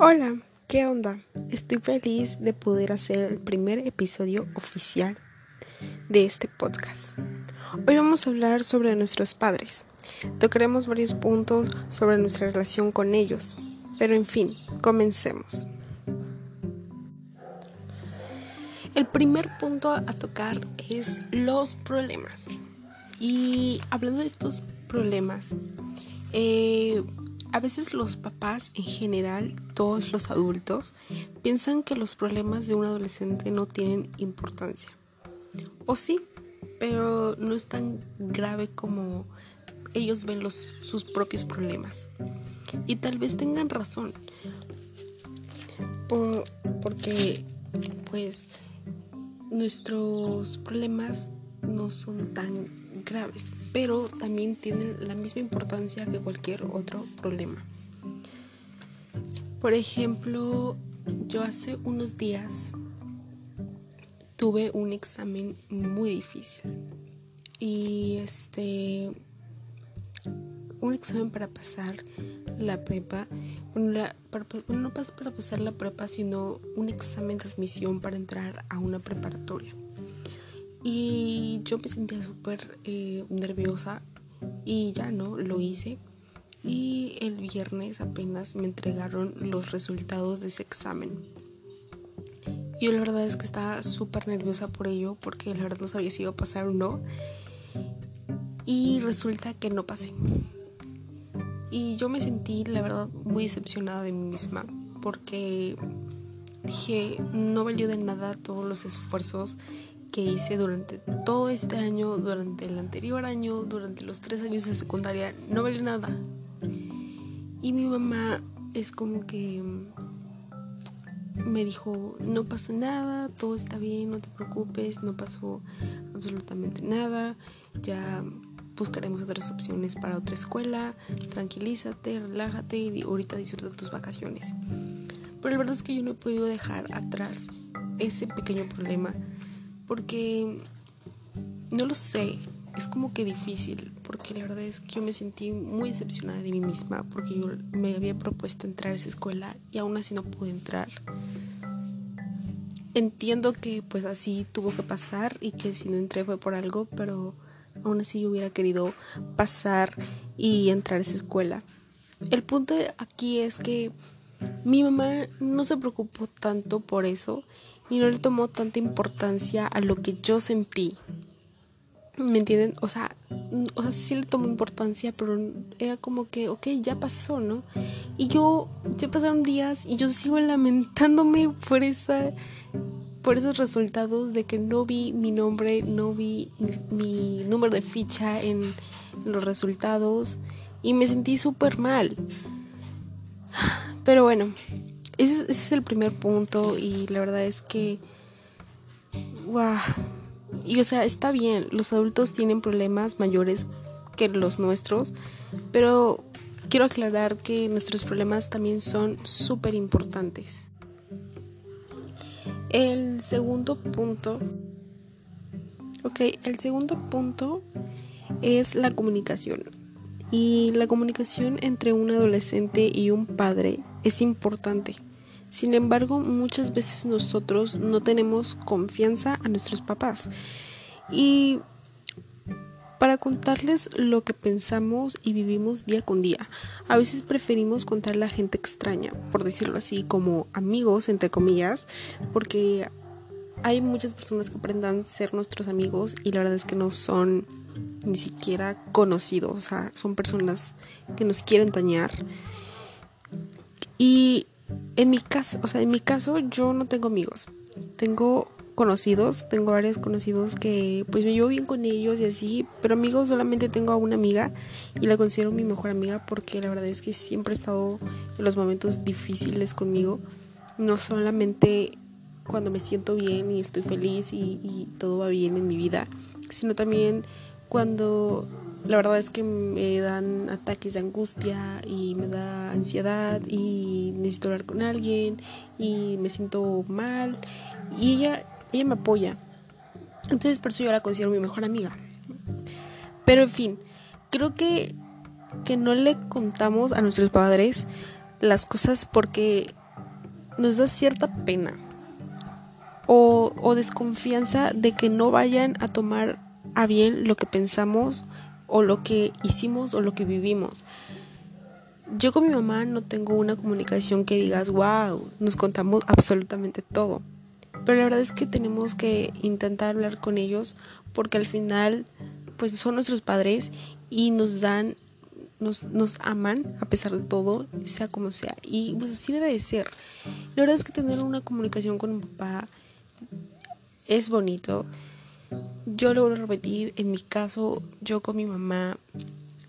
Hola, ¿qué onda? Estoy feliz de poder hacer el primer episodio oficial de este podcast. Hoy vamos a hablar sobre nuestros padres. Tocaremos varios puntos sobre nuestra relación con ellos. Pero en fin, comencemos. El primer punto a tocar es los problemas. Y hablando de estos problemas, eh, a veces los papás en general, todos los adultos, piensan que los problemas de un adolescente no tienen importancia. O sí, pero no es tan grave como ellos ven los, sus propios problemas. Y tal vez tengan razón. porque pues nuestros problemas no son tan graves, pero también tienen la misma importancia que cualquier otro problema. Por ejemplo, yo hace unos días tuve un examen muy difícil y este un examen para pasar la prepa, bueno, no para pasar la prepa, sino un examen de admisión para entrar a una preparatoria. Y yo me sentía súper eh, nerviosa y ya no, lo hice. Y el viernes apenas me entregaron los resultados de ese examen. Yo la verdad es que estaba súper nerviosa por ello porque la verdad no sabía si iba a pasar o no. Y resulta que no pasé. Y yo me sentí la verdad muy decepcionada de mí misma porque dije, no valió de nada todos los esfuerzos que hice durante todo este año, durante el anterior año, durante los tres años de secundaria, no valió nada. Y mi mamá es como que me dijo, no pasó nada, todo está bien, no te preocupes, no pasó absolutamente nada, ya buscaremos otras opciones para otra escuela, tranquilízate, relájate y ahorita disfruta tus vacaciones. Pero la verdad es que yo no he podido dejar atrás ese pequeño problema porque no lo sé, es como que difícil, porque la verdad es que yo me sentí muy decepcionada de mí misma, porque yo me había propuesto entrar a esa escuela y aún así no pude entrar. Entiendo que pues así tuvo que pasar y que si no entré fue por algo, pero aún así yo hubiera querido pasar y entrar a esa escuela. El punto aquí es que mi mamá no se preocupó tanto por eso y no le tomó tanta importancia a lo que yo sentí. ¿Me entienden? O sea, o sea, sí le tomó importancia, pero era como que, ok, ya pasó, ¿no? Y yo, ya pasaron días y yo sigo lamentándome por esa, por esos resultados de que no vi mi nombre, no vi mi, número de ficha en, en los resultados y me sentí súper mal. Pero bueno, ese, es el primer punto y la verdad es que... Wow. Y o sea, está bien, los adultos tienen problemas mayores que los nuestros, pero quiero aclarar que nuestros problemas también son súper importantes. El segundo punto, ok, el segundo punto es la comunicación. Y la comunicación entre un adolescente y un padre es importante. Sin embargo, muchas veces nosotros no tenemos confianza a nuestros papás. Y para contarles lo que pensamos y vivimos día con día. A veces preferimos contarle a gente extraña, por decirlo así, como amigos, entre comillas, porque hay muchas personas que aprendan a ser nuestros amigos y la verdad es que no son ni siquiera conocidos, o sea, son personas que nos quieren dañar. Y en mi caso, o sea, en mi caso yo no tengo amigos. Tengo conocidos, tengo varios conocidos que pues me llevo bien con ellos y así, pero amigos solamente tengo a una amiga y la considero mi mejor amiga porque la verdad es que siempre ha estado en los momentos difíciles conmigo, no solamente cuando me siento bien y estoy feliz y, y todo va bien en mi vida, sino también cuando la verdad es que me dan ataques de angustia y me da ansiedad y necesito hablar con alguien y me siento mal y ella, ella me apoya. Entonces por eso yo la considero mi mejor amiga. Pero en fin, creo que, que no le contamos a nuestros padres las cosas porque nos da cierta pena o, o desconfianza de que no vayan a tomar a bien lo que pensamos o lo que hicimos o lo que vivimos. Yo con mi mamá no tengo una comunicación que digas, wow, nos contamos absolutamente todo. Pero la verdad es que tenemos que intentar hablar con ellos porque al final pues son nuestros padres y nos dan nos, nos aman a pesar de todo, sea como sea. Y pues así debe de ser. La verdad es que tener una comunicación con un papá es bonito. Yo lo voy a repetir, en mi caso, yo con mi mamá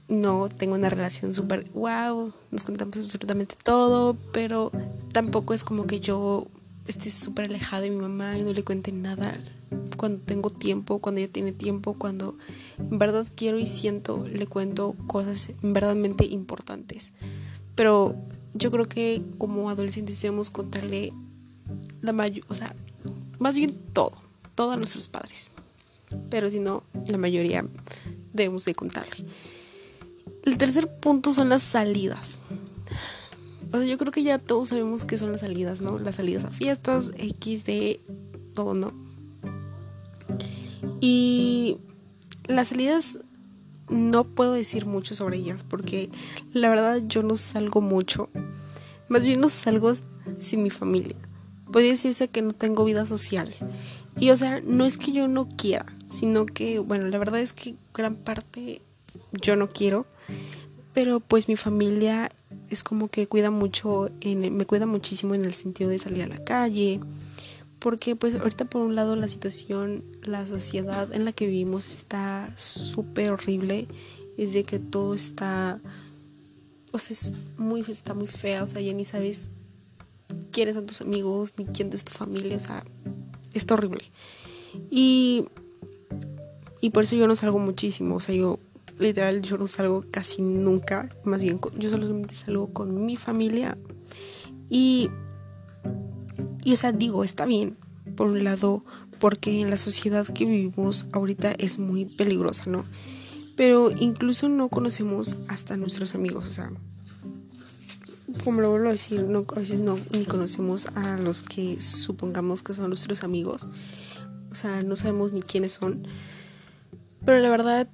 no tengo una relación súper wow, nos contamos absolutamente todo, pero tampoco es como que yo esté súper alejada de mi mamá y no le cuente nada cuando tengo tiempo, cuando ella tiene tiempo, cuando en verdad quiero y siento, le cuento cosas verdaderamente importantes. Pero yo creo que como adolescentes debemos contarle la mayor, o sea, más bien todo, todo a nuestros padres. Pero si no, la mayoría debemos de contarle. El tercer punto son las salidas. O sea, yo creo que ya todos sabemos qué son las salidas, ¿no? Las salidas a fiestas, X, de todo, ¿no? Y las salidas no puedo decir mucho sobre ellas porque la verdad yo no salgo mucho. Más bien no salgo sin mi familia. Podría decirse que no tengo vida social. Y o sea, no es que yo no quiera, sino que, bueno, la verdad es que gran parte yo no quiero. Pero pues mi familia es como que cuida mucho, me cuida muchísimo en el sentido de salir a la calle, porque pues ahorita por un lado la situación, la sociedad en la que vivimos está súper horrible, es de que todo está, o sea, es muy, está muy fea, o sea, ya ni sabes quiénes son tus amigos, ni quién es tu familia, o sea, está horrible. Y, y por eso yo no salgo muchísimo, o sea, yo literal yo no salgo casi nunca, más bien yo solamente salgo con mi familia y y o sea, digo, está bien, por un lado, porque en la sociedad que vivimos ahorita es muy peligrosa, ¿no? Pero incluso no conocemos hasta nuestros amigos, o sea, como lo vuelvo a decir, no, a veces no ni conocemos a los que supongamos que son nuestros amigos, o sea, no sabemos ni quiénes son. Pero la verdad,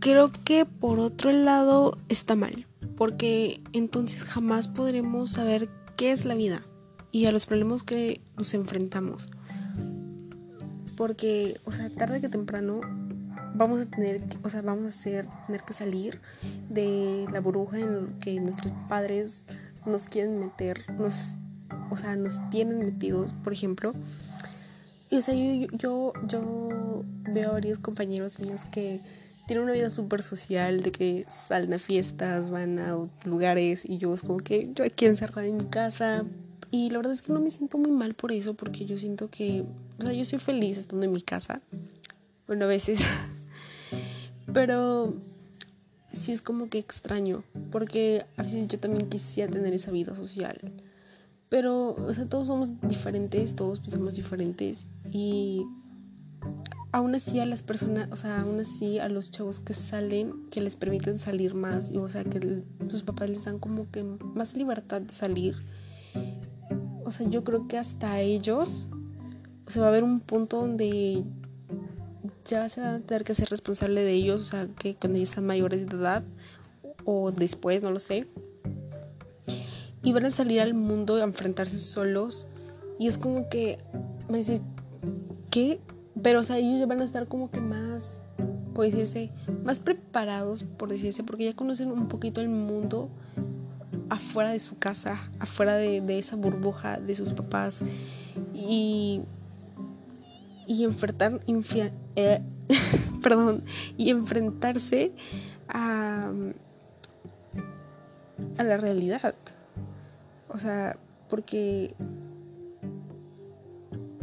creo que por otro lado está mal, porque entonces jamás podremos saber qué es la vida y a los problemas que nos enfrentamos. Porque, o sea, tarde que temprano vamos a tener, o sea, vamos a tener que salir de la burbuja en que nuestros padres nos quieren meter, nos, o sea, nos tienen metidos, por ejemplo. Y, o sea, yo, yo, yo veo a varios compañeros míos que tienen una vida súper social, de que salen a fiestas, van a lugares, y yo es como que yo aquí encerrada en mi casa, y la verdad es que no me siento muy mal por eso, porque yo siento que, o sea, yo soy feliz estando en mi casa. Bueno, a veces. Pero sí es como que extraño, porque a veces yo también quisiera tener esa vida social. Pero, o sea, todos somos diferentes, todos pensamos diferentes. Y aún así a las personas, o sea, aún así a los chavos que salen, que les permiten salir más, y, o sea, que sus papás les dan como que más libertad de salir o sea, yo creo que hasta ellos, o sea, va a haber un punto donde ya se van a tener que ser responsable de ellos, o sea, que cuando ya están mayores de edad o después, no lo sé. Y van a salir al mundo a enfrentarse solos. Y es como que a decir, ¿qué? Pero, o sea, ellos ya van a estar como que más, por decirse, más preparados, por decirse, porque ya conocen un poquito el mundo afuera de su casa, afuera de, esa burbuja de sus papás y, y enfrentar, eh, perdón, y enfrentarse a, a la realidad. O sea, porque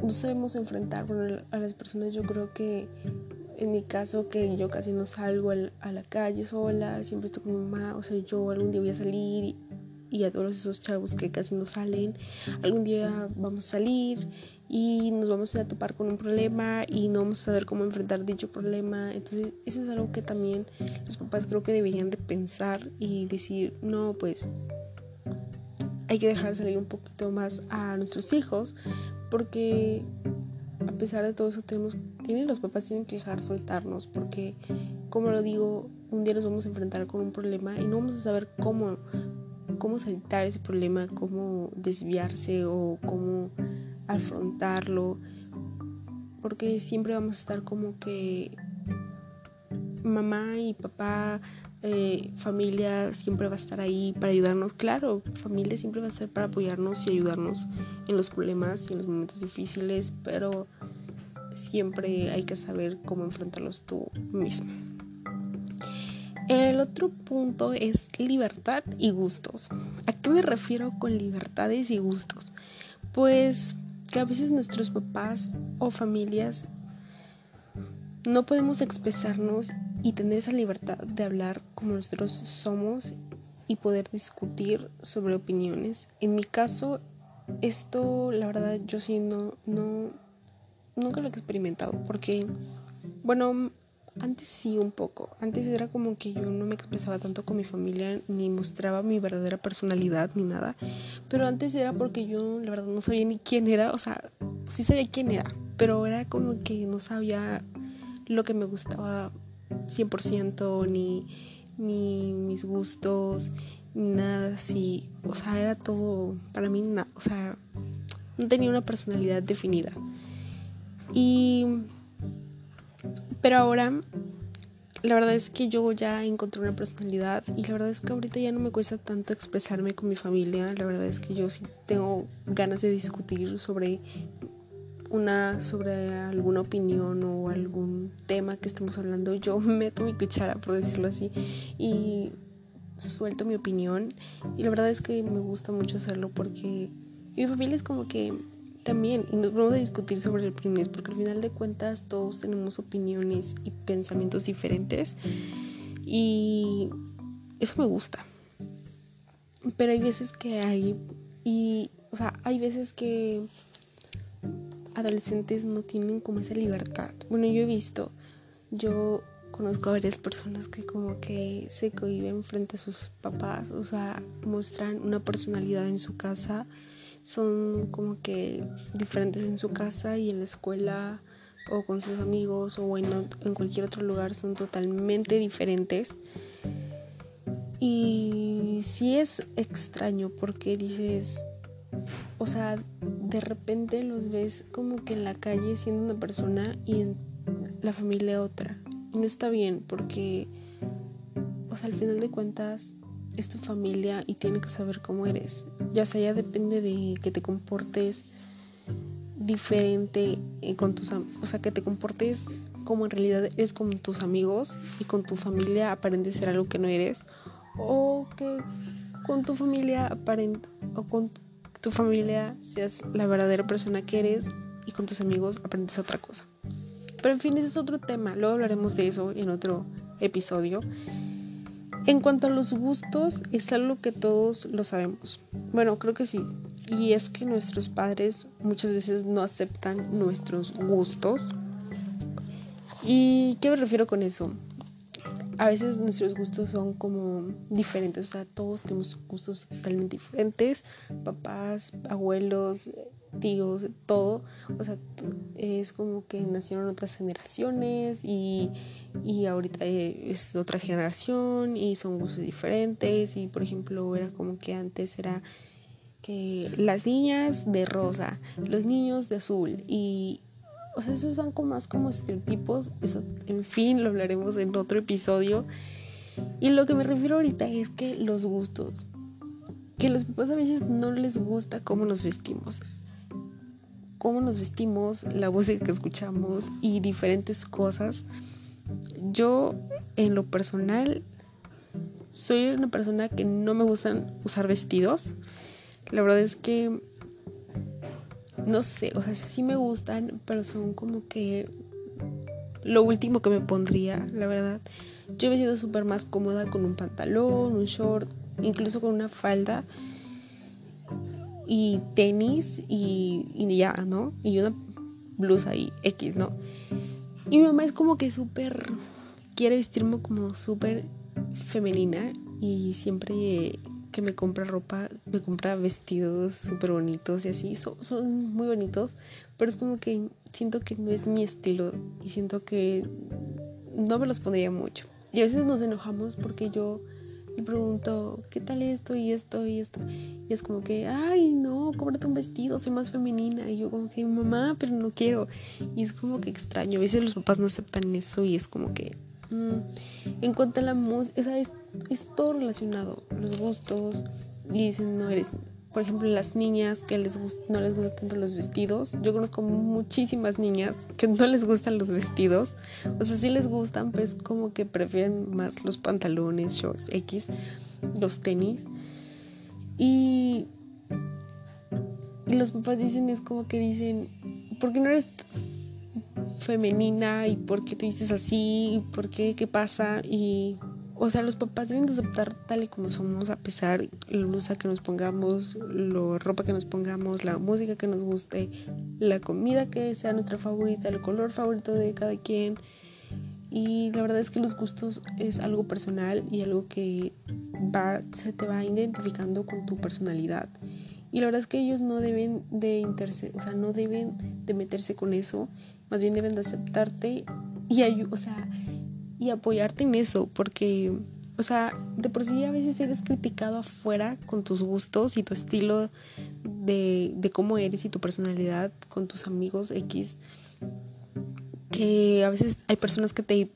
no sabemos enfrentar a las personas. Yo creo que en mi caso, que yo casi no salgo a la calle sola, siempre estoy con mi mamá, o sea, yo algún día voy a salir y a todos esos chavos que casi no salen. Algún día vamos a salir y nos vamos a topar con un problema y no vamos a saber cómo enfrentar dicho problema. Entonces eso es algo que también los papás creo que deberían de pensar y decir, no, pues hay que dejar salir un poquito más a nuestros hijos porque a pesar de todo eso tenemos tienen los papás tienen que dejar soltarnos porque como lo digo un día nos vamos a enfrentar con un problema y no vamos a saber cómo cómo saltar ese problema cómo desviarse o cómo afrontarlo porque siempre vamos a estar como que mamá y papá eh, familia siempre va a estar ahí para ayudarnos. Claro, familia siempre va a estar para apoyarnos y ayudarnos en los problemas y en los momentos difíciles, pero siempre hay que saber cómo enfrentarlos tú mismo. El otro punto es libertad y gustos. ¿A qué me refiero con libertades y gustos? Pues que a veces nuestros papás o familias no podemos expresarnos y tener esa libertad de hablar como nosotros somos y poder discutir sobre opiniones. En mi caso, esto la verdad yo sí no, no, nunca lo he experimentado porque, bueno, antes sí un poco. Antes era como que yo no me expresaba tanto con mi familia ni mostraba mi verdadera personalidad ni nada. Pero antes era porque yo la verdad no sabía ni quién era. O sea, sí sabía quién era. Pero era como que no sabía lo que me gustaba 100% ni, ni mis gustos, ni nada así. O sea, era todo, para mí, nada, o sea, no tenía una personalidad definida. Y, pero ahora, la verdad es que yo ya encontré una personalidad y la verdad es que ahorita ya no me cuesta tanto expresarme con mi familia. La verdad es que yo sí tengo ganas de discutir sobre una sobre alguna opinión o algún tema que estemos hablando, yo meto mi cuchara, por decirlo así, y suelto mi opinión. Y la verdad es que me gusta mucho hacerlo porque mi familia es como que también, y nos vamos a discutir sobre el opiniones, porque al final de cuentas todos tenemos opiniones y pensamientos diferentes. Y eso me gusta. Pero hay veces que hay, y, o sea, hay veces que adolescentes no tienen como esa libertad. Bueno, yo he visto, yo conozco a varias personas que como que se cohiben frente a sus papás, o sea, muestran una personalidad en su casa, son como que diferentes en su casa y en la escuela o con sus amigos o en, en cualquier otro lugar son totalmente diferentes. Y sí es extraño porque dices, o sea, de repente los ves como que en la calle siendo una persona y en la familia otra. Y no está bien porque, o sea, al final de cuentas es tu familia y tiene que saber cómo eres. Ya sea, ya depende de que te comportes diferente eh, con tus o sea, que te comportes como en realidad eres con tus amigos y con tu familia aparentes ser algo que no eres o que con tu familia aparenta o con tu familia seas la verdadera persona que eres y con tus amigos aprendes otra cosa. Pero en fin, ese es otro tema, luego hablaremos de eso en otro episodio. En cuanto a los gustos, es algo que todos lo sabemos. Bueno, creo que sí. Y es que nuestros padres muchas veces no aceptan nuestros gustos. ¿Y qué me refiero con eso? A veces nuestros gustos son como diferentes, o sea, todos tenemos gustos totalmente diferentes, papás, abuelos, tíos, todo, o sea, es como que nacieron otras generaciones y, y ahorita es otra generación y son gustos diferentes y por ejemplo era como que antes era que las niñas de rosa, los niños de azul y, o sea, esos son como más como estereotipos. Eso, en fin, lo hablaremos en otro episodio. Y lo que me refiero ahorita es que los gustos. Que los papás a veces no les gusta cómo nos vestimos. Cómo nos vestimos, la música que escuchamos y diferentes cosas. Yo, en lo personal, soy una persona que no me gustan usar vestidos. La verdad es que no sé, o sea, sí me gustan, pero son como que lo último que me pondría, la verdad. Yo me siento súper más cómoda con un pantalón, un short, incluso con una falda y tenis y, y ya, ¿no? Y una blusa y X, ¿no? Y mi mamá es como que súper, quiere vestirme como súper femenina y siempre me compra ropa, me compra vestidos súper bonitos y así, son, son muy bonitos, pero es como que siento que no es mi estilo y siento que no me los pondría mucho. Y a veces nos enojamos porque yo le pregunto, ¿qué tal esto y esto y esto? Y es como que, ay, no, cómprate un vestido, soy más femenina. Y yo como que, mamá, pero no quiero. Y es como que extraño. A veces los papás no aceptan eso y es como que... Mm. En cuanto a la música, o sea, es, todo relacionado. Los gustos. Y dicen, no eres por ejemplo, las niñas que les no les gustan tanto los vestidos. Yo conozco muchísimas niñas que no les gustan los vestidos. O sea, sí les gustan, pero es como que prefieren más los pantalones, shorts, X, los tenis. Y, y los papás dicen, es como que dicen, ¿por qué no eres femenina? ¿Y por qué te vistes así? ¿Y por qué? ¿Qué pasa? Y o sea, los papás deben de aceptar tal y como somos, a pesar la blusa que nos pongamos, la ropa que nos pongamos, la música que nos guste, la comida que sea nuestra favorita, el color favorito de cada quien. Y la verdad es que los gustos es algo personal y algo que va, se te va identificando con tu personalidad. Y la verdad es que ellos no deben de interse, o sea, no deben de meterse con eso, más bien deben de aceptarte y o sea, y apoyarte en eso, porque, o sea, de por sí a veces eres criticado afuera con tus gustos y tu estilo de, de cómo eres y tu personalidad con tus amigos X, que a veces hay personas que te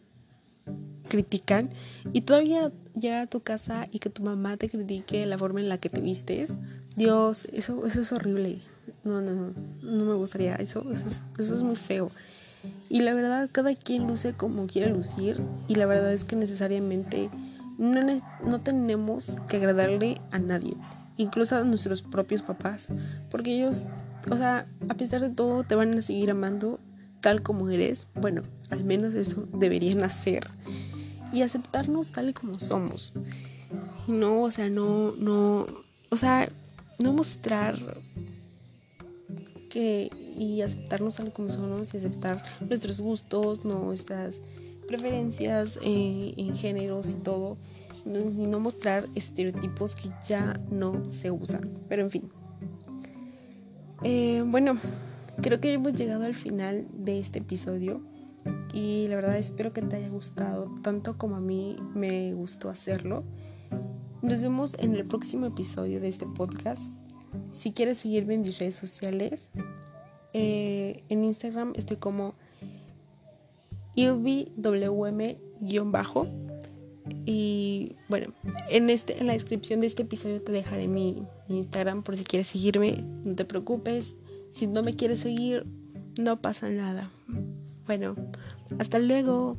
critican y todavía llegar a tu casa y que tu mamá te critique la forma en la que te vistes, Dios, eso, eso es horrible. No, no, no, me gustaría, eso, eso, es, eso es muy feo. Y la verdad, cada quien luce como quiere lucir y la verdad es que necesariamente no, no tenemos que agradarle a nadie, incluso a nuestros propios papás, porque ellos, o sea, a pesar de todo, te van a seguir amando tal como eres. Bueno, al menos eso deberían hacer. Y aceptarnos tal y como somos. No, o sea, no, no, o sea, no mostrar y aceptarnos tal como somos y aceptar nuestros gustos, nuestras preferencias eh, en géneros y todo, y no mostrar estereotipos que ya no se usan. Pero en fin. Eh, bueno, creo que hemos llegado al final de este episodio y la verdad espero que te haya gustado tanto como a mí me gustó hacerlo. Nos vemos en el próximo episodio de este podcast. Si quieres seguirme en mis redes sociales, eh, en Instagram estoy como ilbwm-bajo. Y bueno, en, este, en la descripción de este episodio te dejaré mi, mi Instagram por si quieres seguirme. No te preocupes. Si no me quieres seguir, no pasa nada. Bueno, hasta luego.